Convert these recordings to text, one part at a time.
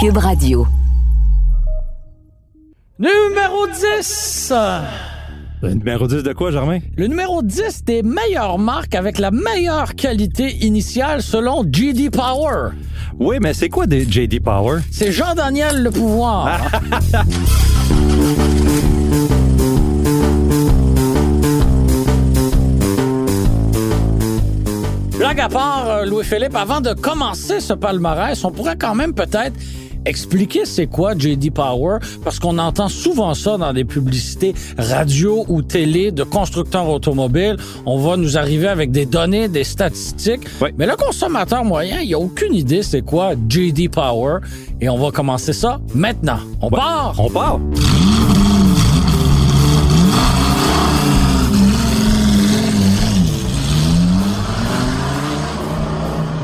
Cube Radio. Numéro 10. Le numéro 10 de quoi, Germain? Le numéro 10 des meilleures marques avec la meilleure qualité initiale selon GD Power. Oui, mais c'est quoi des JD Power? C'est Jean-Daniel Le Pouvoir. Blague à part, euh, Louis-Philippe, avant de commencer ce palmarès, on pourrait quand même peut-être expliquer c'est quoi JD Power, parce qu'on entend souvent ça dans des publicités radio ou télé de constructeurs automobiles. On va nous arriver avec des données, des statistiques. Oui. Mais le consommateur moyen, il a aucune idée c'est quoi JD Power. Et on va commencer ça maintenant. On part! On part!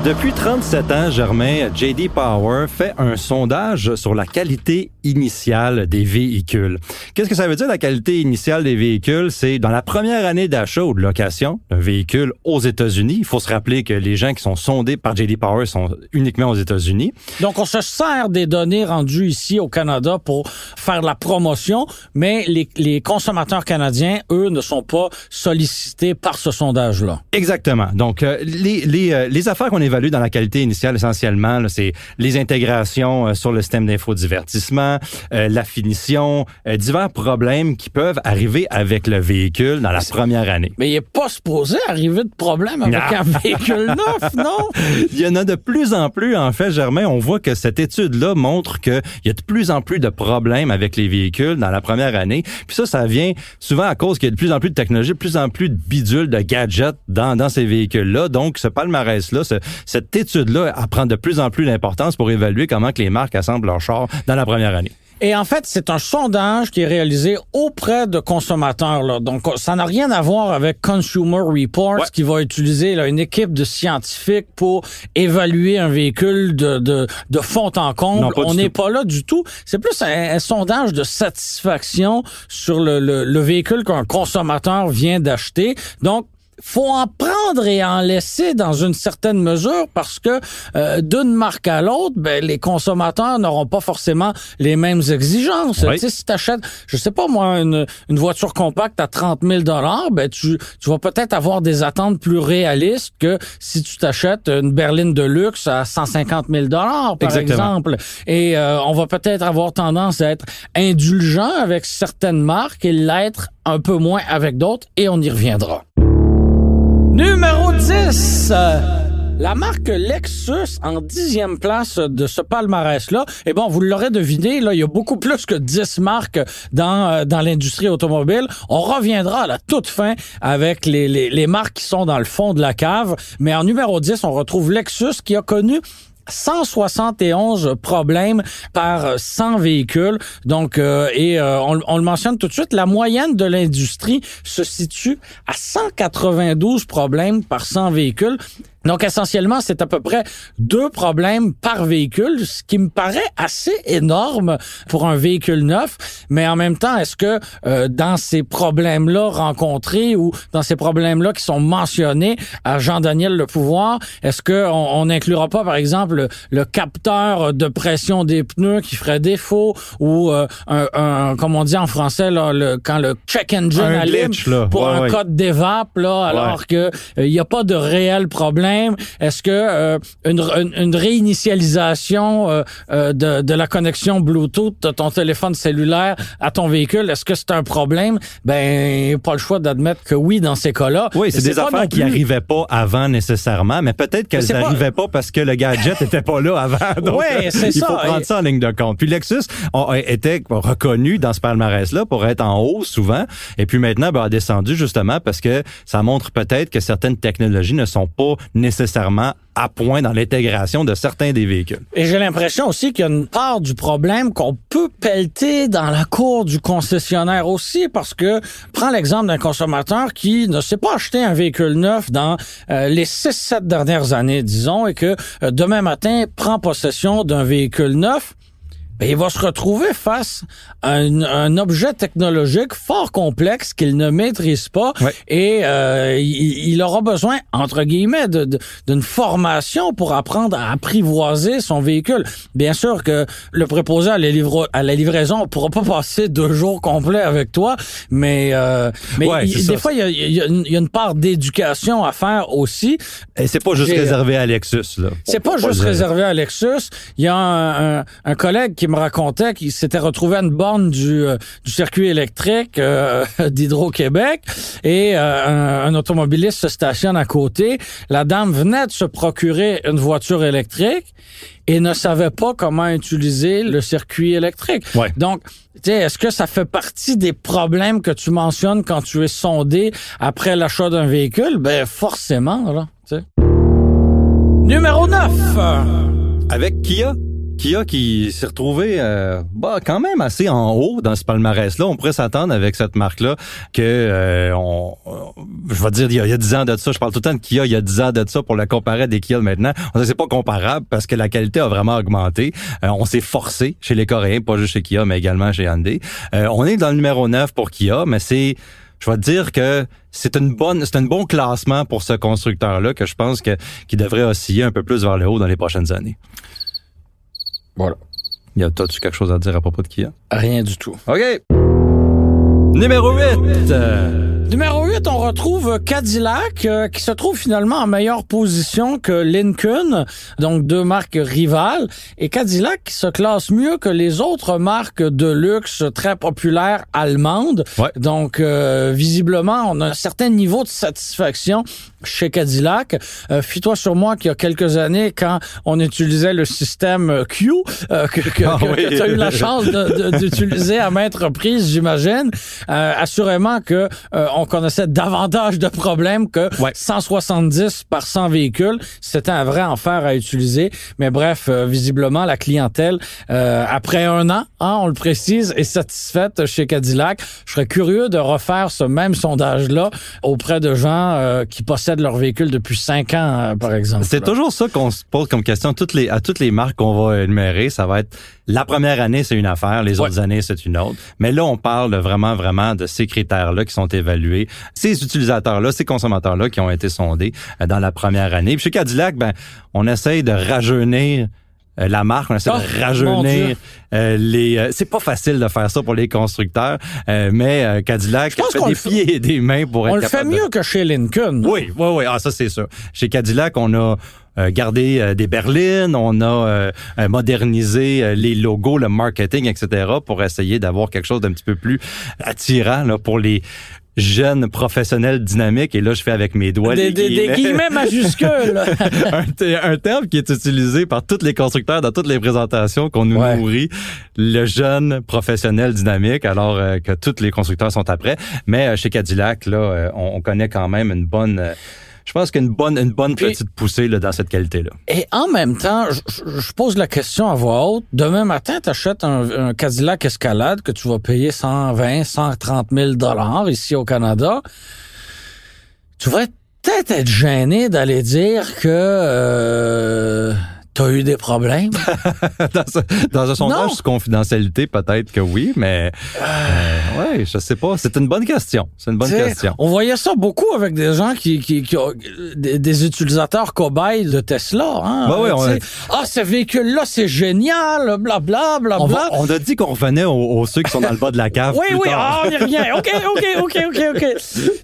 Depuis 37 ans, Germain, JD Power fait un sondage sur la qualité initiale des véhicules. Qu'est-ce que ça veut dire, la qualité initiale des véhicules? C'est dans la première année d'achat ou de location d'un véhicule aux États-Unis. Il faut se rappeler que les gens qui sont sondés par JD Power sont uniquement aux États-Unis. Donc, on se sert des données rendues ici au Canada pour faire de la promotion, mais les, les consommateurs canadiens, eux, ne sont pas sollicités par ce sondage-là. Exactement. Donc, euh, les, les, euh, les affaires qu'on évalue dans la qualité initiale, essentiellement, c'est les intégrations euh, sur le système d'infodivertissement, euh, la finition, euh, divers problèmes qui peuvent arriver avec le véhicule dans la première année. Mais il est pas supposé arriver de problème avec Non. un véhicule neuf, non? Il y en a de plus en plus, en fait, Germain. On voit que cette étude-là montre qu'il y a de plus en plus de problèmes avec les véhicules dans la première année. Puis ça, ça vient souvent à cause qu'il y a de plus en plus de technologie, de plus en plus de bidules, de gadgets dans, dans ces véhicules-là. Donc, ce palmarès-là, ce- cette étude-là, prend de plus en plus d'importance pour évaluer comment que les marques assemblent leurs chars dans la première année. Et en fait, c'est un sondage qui est réalisé auprès de consommateurs. Là. Donc, ça n'a rien à voir avec Consumer Reports Ouais. qui va utiliser là, une équipe de scientifiques pour évaluer un véhicule de, de, de fond en comble. On n'est pas là du tout. C'est plus un, un sondage de satisfaction sur le, le, le véhicule qu'un consommateur vient d'acheter. Donc, faut en prendre et en laisser dans une certaine mesure parce que euh, d'une marque à l'autre, ben, les consommateurs n'auront pas forcément les mêmes exigences. Oui. Tu sais, si tu achètes, je sais pas moi, une, une voiture compacte à 30 000 ben tu, tu vas peut-être avoir des attentes plus réalistes que si tu t'achètes une berline de luxe à 150 000 par Exactement. exemple. Et euh, on va peut-être avoir tendance à être indulgent avec certaines marques et l'être un peu moins avec d'autres et on y reviendra. Numéro 10. euh, La marque Lexus en dixième place de ce palmarès-là. Et bon, vous l'aurez deviné, là, il y a beaucoup plus que 10 marques dans, euh, dans l'industrie automobile. On reviendra à la toute fin avec les, les, les marques qui sont dans le fond de la cave. Mais en numéro 10, on retrouve Lexus qui a connu 171 problèmes par 100 véhicules. Donc, euh, et euh, on, on le mentionne tout de suite, la moyenne de l'industrie se situe à 192 problèmes par 100 véhicules. Donc, essentiellement, c'est à peu près deux problèmes par véhicule, ce qui me paraît assez énorme pour un véhicule neuf. Mais en même temps, est-ce que euh, dans ces problèmes-là rencontrés ou dans ces problèmes-là qui sont mentionnés à Jean-Daniel Le Pouvoir, est-ce que on on n'inclura pas, par exemple, le, le capteur de pression des pneus qui ferait défaut ou euh, un, un, comme on dit en français, là, le, quand le check engine Un allume glitch, là. pour Ouais, un ouais. code d'évape, là, alors que euh, il n'y a pas de réel problème. Est-ce que euh, une, une, une réinitialisation euh, euh, de, de la connexion Bluetooth de ton téléphone cellulaire à ton véhicule, est-ce que c'est un problème? Ben, pas le choix d'admettre que oui dans ces cas-là. Oui, c'est des affaires qui plus- arrivaient pas avant nécessairement, mais peut-être qu'elles c'est pas- n'arrivaient pas... parce que le gadget était pas là avant. Donc, euh, c'est il ça. faut prendre Et- ça en ligne de compte. Puis Lexus a, était reconnu dans ce palmarès-là pour être en haut souvent, et puis maintenant ben, a descendu justement parce que ça montre peut-être que certaines technologies ne sont pas nécessairement à point dans l'intégration de certains des véhicules. Et j'ai l'impression aussi qu'il y a une part du problème qu'on peut pelleter dans la cour du concessionnaire aussi, parce que prends l'exemple d'un consommateur qui ne s'est pas acheté un véhicule neuf dans euh, les 6-7 dernières années, disons, et que euh, demain matin prend possession d'un véhicule neuf. Ben, il va se retrouver face à un, un objet technologique fort complexe qu'il ne maîtrise pas Ouais. et euh, il, il aura besoin, entre guillemets, de- de- d'une formation pour apprendre à apprivoiser son véhicule. Bien sûr que le préposé à la, livra- à la livraison ne pourra pas passer deux jours complets avec toi, mais, euh, mais Ouais, il- c'est des fois, il y a, il y a une, il y a une part d'éducation à faire aussi. Et c'est pas juste J'ai- réservé à Lexus, là. C'est pas juste réservé à Lexus. Il y a un, un- un collègue qui me racontait qu'il s'était retrouvé à une borne du, euh, du circuit électrique euh, d'Hydro-Québec et euh, un, un automobiliste se stationne à côté. La dame venait de se procurer une voiture électrique et ne savait pas comment utiliser le circuit électrique. Ouais. Donc, tu sais, est-ce que ça fait partie des problèmes que tu mentionnes quand tu es sondé après l'achat d'un véhicule? Ben, forcément, là, tu sais. Numéro 9. Avec Kia. Kia qui s'est retrouvé euh, bah, quand même assez en haut dans ce palmarès-là. On pourrait s'attendre avec cette marque-là que, euh, on, je vais dire, il y, a, il y a 10 ans de ça, je parle tout le temps de Kia, il y a 10 ans de ça pour la comparer à des Kia maintenant. On sait c'est pas comparable parce que la qualité a vraiment augmenté. Euh, on s'est forcé chez les Coréens, pas juste chez Kia, mais également chez Hyundai. Euh, on est dans le numéro 9 pour Kia, mais c'est je vais te dire que c'est une bonne, c'est un bon classement pour ce constructeur-là que je pense que qui devrait osciller un peu plus vers le haut dans les prochaines années. Voilà. Y a tu quelque chose à dire à propos de Kia? Rien du tout. OK. Numéro 8. Euh, Numéro 8, on retrouve Cadillac, euh, qui se trouve finalement en meilleure position que Lincoln, donc deux marques rivales, et Cadillac qui se classe mieux que les autres marques de luxe très populaires allemandes. Ouais. Donc, euh, visiblement, on a un certain niveau de satisfaction chez Cadillac. Euh, Fie-toi sur moi qu'il y a quelques années, quand on utilisait le système Q, euh, que, que, Ah oui. tu as eu la chance d'utiliser à maintes reprises, j'imagine, euh, assurément que euh, on connaissait davantage de problèmes que Ouais. 170 par 100 véhicules. C'était un vrai enfer à utiliser. Mais bref, euh, visiblement, la clientèle, euh, après un an, hein, on le précise, est satisfaite chez Cadillac. Je serais curieux de refaire ce même sondage-là auprès de gens euh, qui possèdent leur véhicule depuis cinq ans, euh, par exemple. C'est toujours ça qu'on se pose comme question toutes les, à toutes les marques qu'on va énumérer. Ça va être la première année, c'est une affaire, les autres années, c'est une autre. Mais là, on parle de vraiment, vraiment de ces critères-là qui sont évalués, ces utilisateurs-là, ces consommateurs-là qui ont été sondés euh, dans la première année. Puis chez Cadillac, ben, on essaye de rajeunir euh, la marque, on essaie Oh, de Dieu. rajeunir euh, les. euh, c'est pas facile de faire ça pour les constructeurs, euh, mais euh, Cadillac pense fait des le fait- pieds et des mains pour On être le fait de- mieux que chez Lincoln. oui, oui, oui. Ah, ça, c'est sûr. Chez Cadillac, on a gardé euh, des berlines, on a modernisé les logos, le marketing, etc., pour essayer d'avoir quelque chose d'un petit peu plus attirant là, pour les jeunes professionnels dynamiques. Et là, je fais avec mes doigts Des, les des- des guillemets majuscules. un, te- un terme qui est utilisé par tous les constructeurs dans toutes les présentations qu'on nous Ouais. nourrit, le jeune professionnel dynamique, alors euh, que tous les constructeurs sont après. Mais euh, chez Cadillac, là, euh, on, on connaît quand même une bonne... je pense qu'une bonne, une bonne petite poussée là, dans cette qualité-là. Et en même temps, je pose la question à voix haute. Demain matin, tu achètes un, un Cadillac Escalade que tu vas payer 120, 130 000 dollars ici au Canada. Tu vas peut-être être gêné d'aller dire que euh, t'as eu des problèmes? dans, ce- dans un sondage Non. sur confidentialité, peut-être que oui, mais euh, ouais, je sais pas. C'est une bonne question. C'est une bonne T'sais, question. On voyait ça beaucoup avec des gens qui, qui, qui ont des, des utilisateurs cobayes de Tesla. Hein, Ben oui, on Ah, ce véhicule-là, c'est génial, blablabla, blablabla. On, va- on a dit qu'on revenait aux, aux ceux qui sont dans le bas de la cave. Oui, plus oui, tard. ah, on y revient. OK, OK, OK, OK, OK.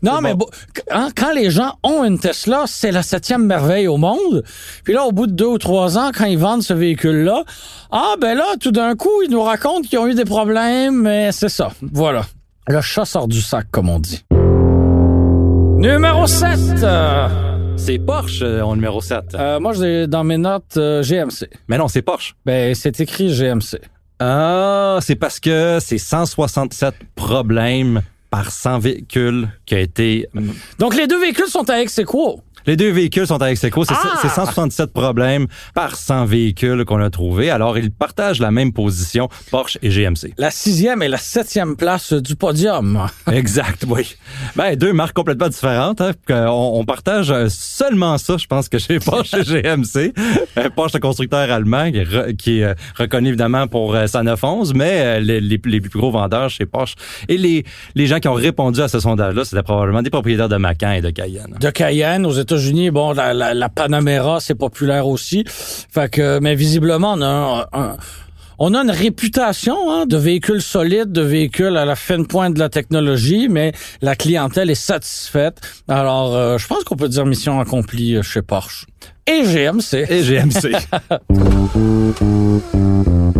Non, mais bon. bon, quand les gens ont une Tesla, c'est la septième merveille au monde. Puis là, au bout de deux ou trois ans, quand ils vendent ce véhicule-là, ah, ben là, tout d'un coup, ils nous racontent qu'ils ont eu des problèmes, mais c'est ça. Voilà. Le chat sort du sac, comme on dit. Numéro 7. C'est Porsche, euh, en numéro 7. moi, j'ai dans mes notes euh, GMC. Mais non, c'est Porsche. Ben, c'est écrit GMC. Ah, c'est parce que c'est 167 problèmes par 100 véhicules qui a été... Donc, les deux véhicules sont à ex aequo. Les deux véhicules sont avec Seco. C'est Ah! c'est 167 problèmes par 100 véhicules qu'on a trouvés. Alors, ils partagent la même position, Porsche et GMC. La sixième et la septième place du podium. Exact, oui. Ben, deux marques complètement différentes. Hein, qu'on- on, partage euh, seulement ça, je pense, que chez Porsche et GMC. Euh, Porsche, le constructeur allemand, qui est, re- qui est, euh, reconnu évidemment pour euh, sa 911, mais euh, les, les- les plus gros vendeurs chez Porsche et les, les gens qui ont répondu à ce sondage-là, c'était probablement des propriétaires de Macan et de Cayenne. de Cayenne aux États-Unis. Bon, la, la, la Panamera, c'est populaire aussi. Fait que, mais visiblement, on a un- un- on a une réputation hein, de véhicules solides, de véhicules à la fine pointe de la technologie, mais la clientèle est satisfaite. Alors, euh, je pense qu'on peut dire mission accomplie euh, chez Porsche. Et GMC. Et GMC.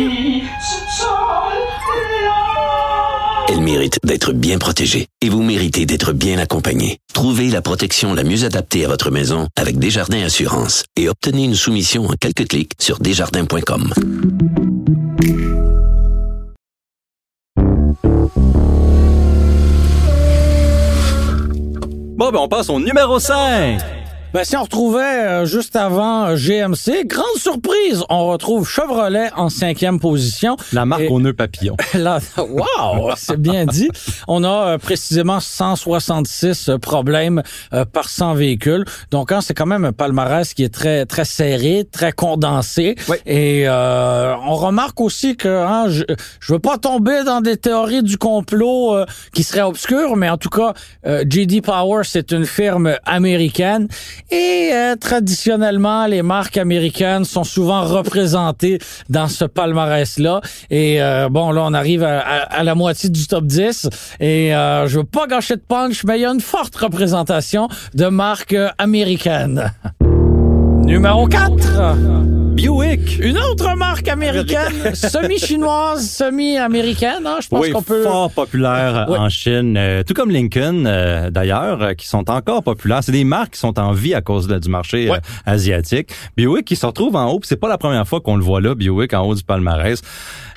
Mérite d'être bien protégée et vous méritez d'être bien accompagné. Trouvez la protection la mieux adaptée à votre maison avec Desjardins Assurance et obtenez une soumission en quelques clics sur desjardins.com. bon, ben, on passe au numéro 5. Ben, si on retrouvait euh, juste avant euh, GMC, grande surprise, on retrouve Chevrolet en cinquième position. La marque Et- au nœud papillon. Là, wow, c'est bien dit. On a euh, précisément 166 euh, problèmes euh, par 100 véhicules. Donc, hein, c'est quand même un palmarès qui est très très serré, très condensé. Oui. Et euh, on remarque aussi que hein, je je veux pas tomber dans des théories du complot euh, qui seraient obscures, mais en tout cas, euh, JD Power c'est une firme américaine et euh, traditionnellement les marques américaines sont souvent représentées dans ce palmarès là. Et euh, bon là on arrive à la moitié du top 10 et euh, je veux pas gâcher de punch, mais il y a une forte représentation de marques euh, américaines. Numéro 4. Buick. Une autre marque américaine, semi-chinoise, semi-américaine, hein, je pense oui, qu'on peut... fort populaire Oui. en Chine, euh, tout comme Lincoln euh, d'ailleurs, euh, qui sont encore populaires. C'est des marques qui sont en vie à cause de- du marché euh, asiatique. Buick qui se retrouve en haut, c'est pas la première fois qu'on le voit là, Buick en haut du palmarès.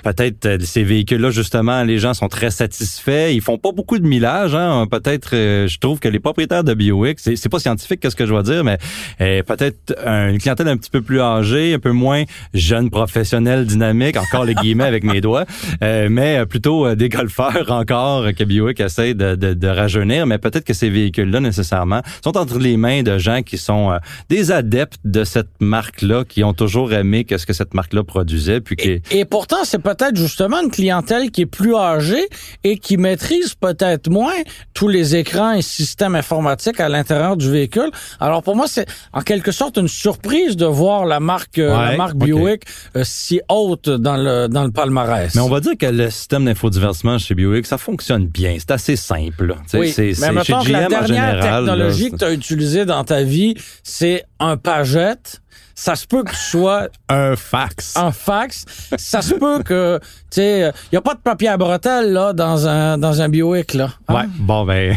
Peut-être euh, ces véhicules-là, justement, les gens sont très satisfaits. Ils font pas beaucoup de millage. Hein. Peut-être, euh, je trouve que les propriétaires de Buick, c'est, c'est pas scientifique qu'est-ce que je vais dire, mais euh, peut-être un- une clientèle un petit peu plus âgée, un peu moins jeune, professionnel, dynamique, encore les guillemets avec mes doigts, euh, mais plutôt des golfeurs encore que Buick essaie de, de, de rajeunir. Mais peut-être que ces véhicules-là, nécessairement, sont entre les mains de gens qui sont des adeptes de cette marque-là, qui ont toujours aimé qu'est-ce que cette marque-là produisait, puis. Et pourtant, c'est peut-être justement une clientèle qui est plus âgée et qui maîtrise peut-être moins tous les écrans et systèmes informatiques à l'intérieur du véhicule. Alors pour moi, c'est en quelque sorte une surprise de voir la marque, euh, la marque. Buick euh, si haute dans le dans le palmarès. Mais on va dire que le système d'infodivertissement chez Buick, ça fonctionne bien. C'est assez simple. Oui, c'est, mais mettons que la dernière général, technologie là, que tu as utilisée dans ta vie, c'est un pagette. Ça se peut que tu sois un fax. en fax. Ça se peut que, tu sais, il y a pas de papier à bretelles, là, dans un, dans un Buick, là. Hein? Ouais, bon ben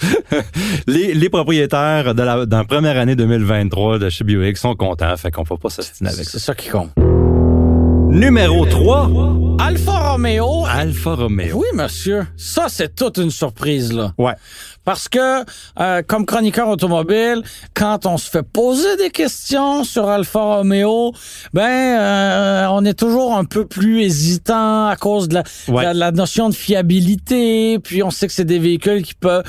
les, les propriétaires de la, dans la première année 2023 de chez Buick sont contents, fait qu'on peut pas s'ostiner avec ça. C'est ça qui compte. Numéro 3, Alfa Romeo. Alfa Romeo. Oui, monsieur. Ça, c'est toute une surprise, là. Ouais. Parce que, euh, comme chroniqueur automobile, quand on se fait poser des questions sur Alfa Romeo, ben, euh, on est toujours un peu plus hésitant à cause de la, Ouais. de la notion de fiabilité. Puis on sait que c'est des véhicules qui peuvent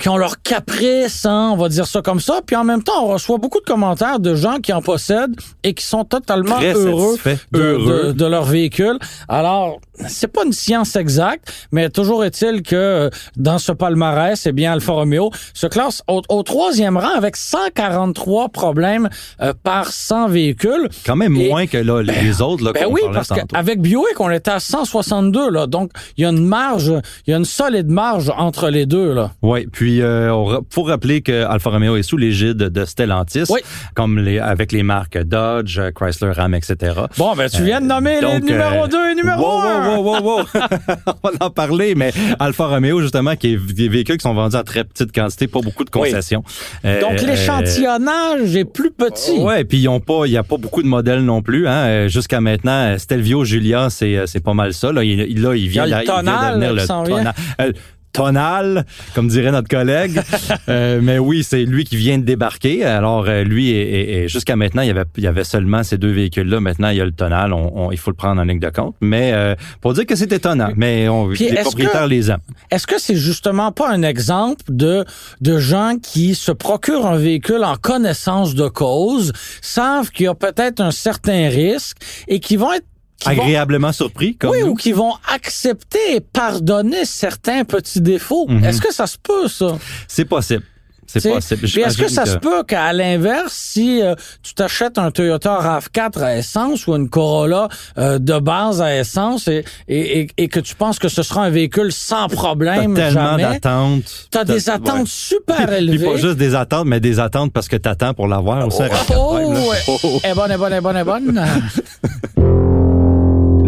qui ont leur caprice, hein, on va dire ça comme ça. Puis en même temps, on reçoit beaucoup de commentaires de gens qui en possèdent et qui sont totalement Très heureux, de, heureux. de- de leur véhicule. Alors, c'est pas une science exacte, mais toujours est-il que euh, dans ce palmarès, eh bien, Alfa Romeo se classe au, au troisième rang avec 143 problèmes euh, par 100 véhicules. Quand même Et- moins que là, les autres là, Ben oui, parce qu'avec Buick, on était à 162, là. Donc, il y a une marge, il y a une solide marge entre les deux, là. Oui, puis puis euh, faut rappeler que Alfa Romeo est sous l'égide de Stellantis, Oui. comme les avec les marques Dodge, Chrysler, Ram, etc. Bon, ben tu viens de nommer les Donc, numéro euh, 2 et numéro wow, 1. wow, wow, wow, wow. On va en parler, mais Alfa Romeo, justement, qui est des véhicules qui sont vendus à très petite quantité, pas beaucoup de concessions. Euh, Donc euh, l'échantillonnage est plus petit. Ouais, puis ils ont pas, il y a pas beaucoup de modèles non plus. Hein. Euh, Jusqu'à maintenant, euh, Stelvio Giulia, c'est euh, c'est pas mal ça. Là, il, il- là, il vient, Il y a le d'a- il vient tonal, devenir le qui tonal, comme dirait notre collègue. Euh, mais oui, c'est lui qui vient de débarquer. Alors euh, lui, et, jusqu'à maintenant, il y avait il y avait seulement ces deux véhicules-là. Maintenant, il y a le tonal. On, on- il faut le prendre en ligne de compte. Mais euh, pour dire que c'est étonnant, mais on, les propriétaires que- les aiment. Est-ce que c'est justement pas un exemple de de gens qui se procurent un véhicule en connaissance de cause, savent qu'il y a peut-être un certain risque et qui vont être vont- Agréablement surpris, comme oui, nous. ou qui vont accepter et pardonner certains petits défauts. Mhm. Est-ce que ça se peut, ça? c'est possible. C'est possible. Puis est-ce que ça se peut qu'à l'inverse, si euh, tu t'achètes un Toyota RAV4 à essence ou une Corolla euh, de base à essence et, et, et, et que tu penses que ce sera un véhicule sans T'as problème tellement jamais, d'attentes. t'as des attentes ouais. super Puis élevées. pas juste des attentes, mais des attentes parce que t'attends pour l'avoir aussi. Oh, oh, ouais. Oh, oh. Elle est bonne, est bonne, elle est bonne, elle est bonne.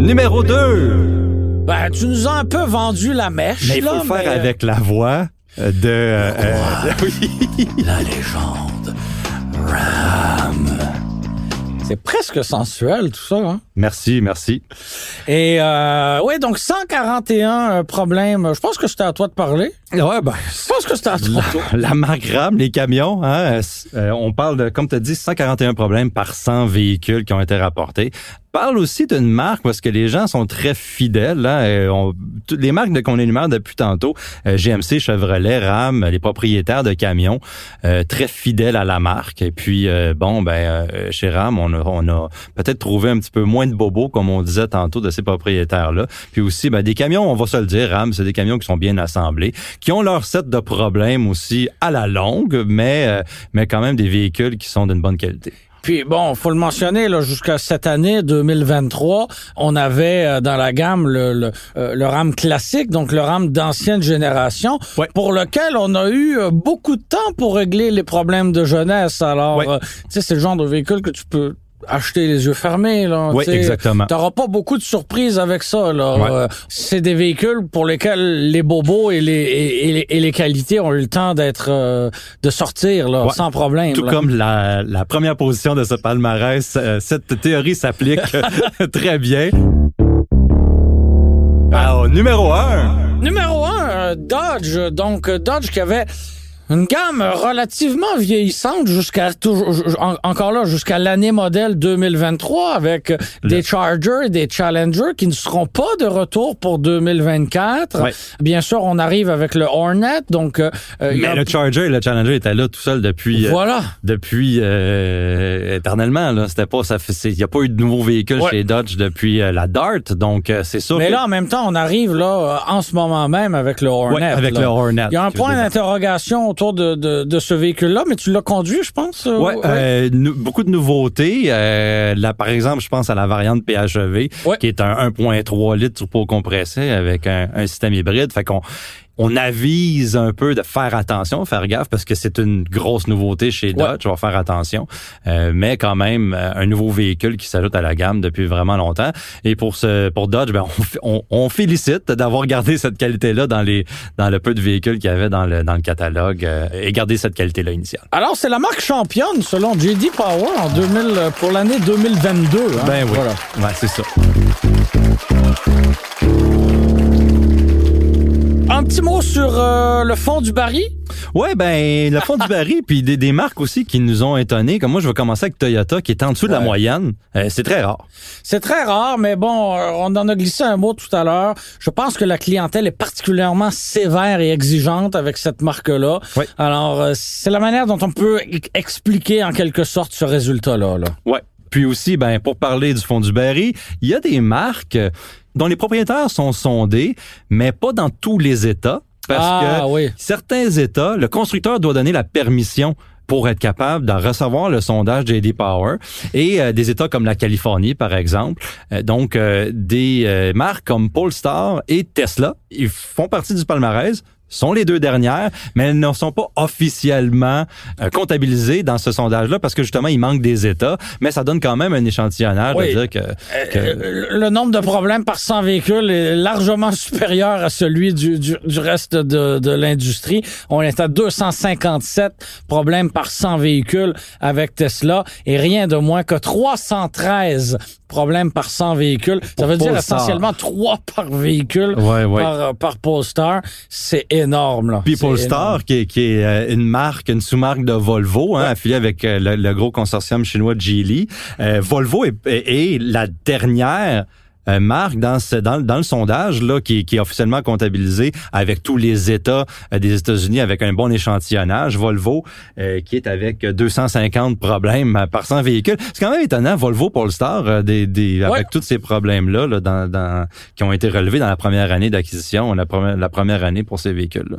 Numéro 2. ben, tu nous as un peu vendu la mèche. Mais il faut là, le faire mais- avec la voix euh, de... euh, euh, oui. La légende. Ram. C'est presque sensuel, tout ça. Hein? Merci, merci. Et euh, oui, donc 141 euh, problèmes. Je pense que c'était à toi de parler. Ouais, ben, Je pense que c'était à toi. la, la marque RAM, les camions, hein, euh, on parle de, comme tu as dit, 141 problèmes par 100 véhicules qui ont été rapportés. Parle aussi d'une marque parce que les gens sont très fidèles. Hein, on- toutes les marques de- qu'on énumère depuis tantôt, euh, GMC, Chevrolet, RAM, les propriétaires de camions, euh, très fidèles à la marque. Et puis, euh, bon, ben euh, chez RAM, on a, on a peut-être trouvé un petit peu moins de bobos, comme on disait tantôt, de ces propriétaires-là. Puis aussi, ben, des camions, on va se le dire, RAM, c'est des camions qui sont bien assemblés, qui ont leur set de problèmes aussi à la longue, mais, euh, mais quand même des véhicules qui sont d'une bonne qualité. Puis bon, faut le mentionner là, jusqu'à cette année 2023, on avait euh, dans la gamme le le, euh, le RAM classique, donc le RAM d'ancienne génération, Ouais. pour lequel on a eu euh, beaucoup de temps pour régler les problèmes de jeunesse. Alors, Ouais. euh, tu sais, c'est le genre de véhicule que tu peux acheter les yeux fermés là. Oui, exactement. T'auras pas beaucoup de surprises avec ça. Là. Ouais. Euh, c'est des véhicules pour lesquels les bobos et les, et, et les, et les qualités ont eu le temps d'être euh, de sortir là, Ouais. sans problème. Tout là. comme la, la première position de ce palmarès, euh, cette théorie s'applique très bien. Alors, numéro un. Numéro un, Dodge. Donc, Dodge qui avait une gamme relativement vieillissante jusqu'à encore là jusqu'à l'année modèle 2023 avec des Chargers et des Challengers qui ne seront pas de retour pour 2024. Ouais. Bien sûr, on arrive avec le Hornet donc euh, euh, Mais a- le Charger et le Challenger étaient là tout seul depuis euh, voilà. depuis euh, éternellement là. C'était pas ça. Il y a pas eu de nouveaux véhicules Ouais. chez Dodge depuis la Dart, donc c'est sûr. Mais que- là, en même temps, on arrive là en ce moment même avec le Hornet. Ouais, avec là. le Hornet. Il y a un point d'interrogation autour de, de, de ce véhicule-là, mais tu l'as conduit, je pense. euh, Ouais, euh, beaucoup de nouveautés. Euh, là, par exemple, je pense à la variante PHEV, Ouais. qui est un 1.3 litres turbo compressé avec un, un système hybride. Fait qu'on on avise un peu de faire attention, faire gaffe, parce que c'est une grosse nouveauté chez Dodge. On va faire attention. Euh, mais quand même, euh, un nouveau véhicule qui s'ajoute à la gamme depuis vraiment longtemps. Et pour ce pour Dodge, ben, on, f- on, on félicite d'avoir gardé cette qualité-là dans les dans le peu de véhicules qu'il y avait dans le dans le catalogue euh, et garder cette qualité-là initiale. Alors, c'est la marque championne selon JD Power en 2000 euh, pour l'année 2022. hein. Ben oui. Voilà. C'est ça. Un petit mot sur euh, le fond du baril? Ouais, ben le fond du baril, puis des, des marques aussi qui nous ont étonnés. Comme moi, je vais commencer avec Toyota, qui est en dessous de la Ouais. moyenne. Euh, c'est très rare. C'est très rare, mais bon, euh, on en a glissé un mot tout à l'heure. Je pense que la clientèle est particulièrement sévère et exigeante avec cette marque-là. Oui. Alors, euh, c'est la manière dont on peut e- expliquer en quelque sorte ce résultat-là. Là. Ouais. Puis aussi, ben pour parler du fond du baril, il y a des marques dont les propriétaires sont sondés, mais pas dans tous les États, parce ah que oui. certains États, le constructeur doit donner la permission pour être capable de recevoir le sondage JD Power et euh, des États comme la Californie par exemple. Euh, donc euh, des marques comme Polestar et Tesla, ils font partie du palmarès, sont les deux dernières, mais elles ne sont pas officiellement euh, comptabilisées dans ce sondage-là parce que justement, il manque des États, mais ça donne quand même un échantillonnage Oui. de dire que, que- Euh, le nombre de problèmes par 100 véhicules est largement supérieur à celui du, du, du reste de, de l'industrie. On est à 257 problèmes par 100 véhicules avec Tesla et rien de moins que 313 problèmes par 100 véhicules. Ça Pour veut dire Polestar. essentiellement 3 par véhicule Ouais, ouais. par, par Polestar. C'est énorme. Là. Polestar, énorme. qui est, qui est euh, une marque, une sous-marque de Volvo, hein, affiliée avec euh, le, le gros consortium chinois Geely. Euh, Volvo est, est- est la dernière euh, marque dans, ce, dans, dans le sondage là qui, qui est officiellement comptabilisé avec tous les États euh, des États-Unis avec un bon échantillonnage. Volvo euh, qui est avec 250 problèmes par 100 véhicules. C'est quand même étonnant Volvo Polestar euh, des, des, Ouais. avec tous ces problèmes là, là dans, dans, qui ont été relevés dans la première année d'acquisition, la première, la première année pour ces véhicules. là.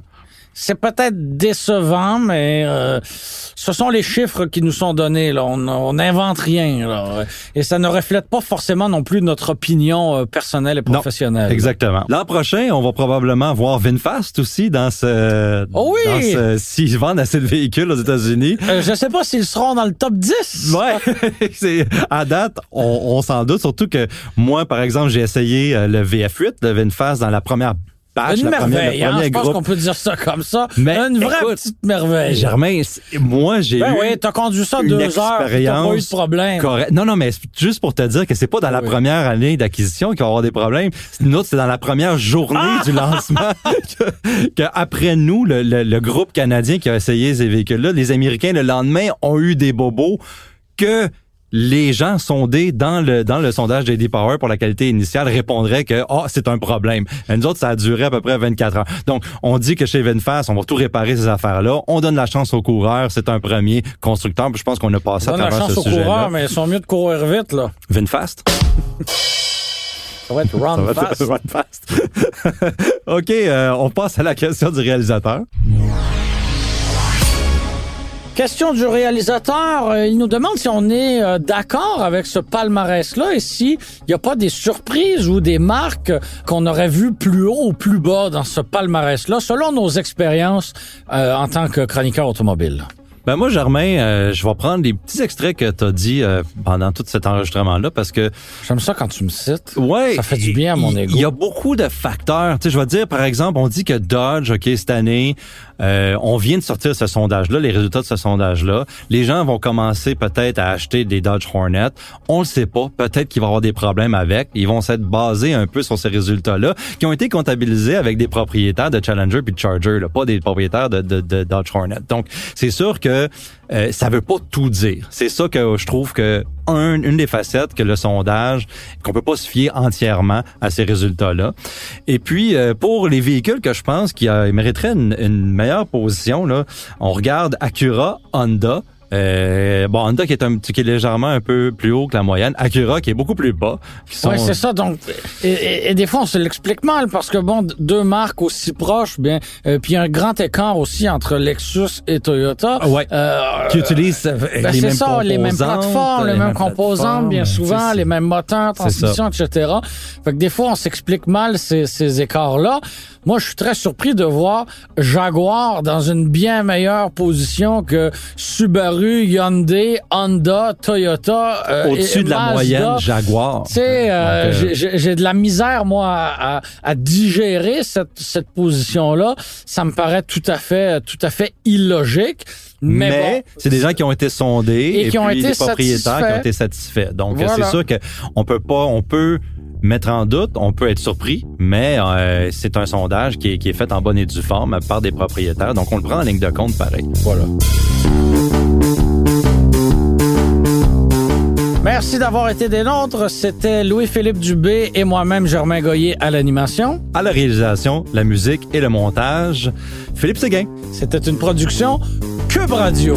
C'est peut-être décevant, mais euh, ce sont les chiffres qui nous sont donnés. Là. On on n'invente rien. Là. Et ça ne reflète pas forcément non plus notre opinion euh, personnelle et Non, professionnelle. Exactement. L'an prochain, on va probablement voir VinFast aussi dans ce. Oh oui! S'ils vendent assez de véhicules aux États-Unis. Euh, je sais pas s'ils seront dans le top 10. Ouais, à date, on, on s'en doute. Surtout que moi, par exemple, j'ai essayé euh, le VF8, le VinFast dans la première Une la merveille. le Hein? Je pense qu'on peut dire ça comme ça. Mais Une vraie écoute, petite merveille. Germain, moi, j'ai Ben eu oui, t'as conduit ça une deux heures, t'as pas eu de problème. correcte. Non, non, mais juste pour te dire que c'est pas dans la Oui. première année d'acquisition qu'il va y avoir des problèmes. Nous autres, c'est dans la première journée Ah! du lancement que, que après nous, le, le- le groupe canadien qui a essayé ces véhicules-là, les Américains, le lendemain, ont eu des bobos que les gens sondés dans le dans le sondage JD Power pour la qualité initiale répondraient que ah c'est un problème. Et nous autres ça a duré à peu près 24 heures. Donc on dit que chez Venfast on va tout réparer ces affaires là, on donne la chance aux coureurs, c'est un premier constructeur, puis je pense qu'on a passé à Donne la travers chance ce aux coureurs, mais ils sont mieux de courir vite, là. Venfast. Ça va être Ça run va fast. être run fast. OK, euh, on passe à la question du réalisateur. Question du réalisateur. Euh, Il nous demande si on est euh, d'accord avec ce palmarès-là et s'il n'y a pas des surprises ou des marques qu'on aurait vues plus haut ou plus bas dans ce palmarès-là, selon nos expériences euh, en tant que chroniqueur automobile. Ben moi, Germain, euh, je vais prendre des petits extraits que tu as dit euh, pendant tout cet enregistrement-là parce que J'aime ça quand tu me cites. Ouais, Ça fait du bien à mon ego. Il y a beaucoup de facteurs. Tu sais, je vais te dire, par exemple, on dit que Dodge, OK, cette année, euh, on vient de sortir ce sondage-là, les résultats de ce sondage-là. Les gens vont commencer peut-être à acheter des Dodge Hornet. On le sait pas. Peut-être qu'il va y avoir des problèmes avec. Ils vont s'être basés un peu sur ces résultats-là qui ont été comptabilisés avec des propriétaires de Challenger puis de Charger, pas des propriétaires de, de, de Dodge Hornet. Donc, c'est sûr que euh, ça veut pas tout dire. C'est ça que je trouve que un, une des facettes que le sondage, qu'on peut pas se fier entièrement à ces résultats-là. Et puis, euh, pour les véhicules que je pense qui mériteraient une, une meilleure position, là, on regarde Acura, Honda, euh, bon, Honda qui est un petit, qui est légèrement un peu plus haut que la moyenne, Acura qui est beaucoup plus bas. Sont, Oui, c'est ça. Donc, et, et- et des fois, on se l'explique mal parce que bon, deux marques aussi proches, bien, euh, puis un grand écart aussi entre Lexus et Toyota. Ah ouais. Euh, qui utilisent Ben, les c'est mêmes ça, les mêmes plateformes, les, mêmes composantes, bien souvent, les mêmes moteurs, transmissions, etc. Fait que des fois, on s'explique mal ces, ces écarts-là. Moi, je suis très surpris de voir Jaguar dans une bien meilleure position que Subaru, Hyundai, Honda, Toyota. euh, Au-dessus de la moyenne Jaguar. Tu sais, euh, euh, j'ai- de la misère, moi, à, digérer cette, cette position-là. Ça me paraît tout à fait, tout à fait illogique. Mais, Mais, bon, c'est des gens qui ont été sondés Et et, qui ont puis été des propriétaires qui ont été satisfaits. Donc Voilà. c'est sûr que on peut pas, on peut mettre en doute, on peut être surpris, mais euh, c'est un sondage qui est, qui est fait en bonne et due forme par des propriétaires. Donc on le prend en ligne de compte pareil. Voilà. Merci d'avoir été des nôtres. C'était Louis-Philippe Dubé et moi-même, Germain Goyer, à l'animation. À la réalisation, la musique et le montage, Philippe Séguin. C'était une production Cube Radio.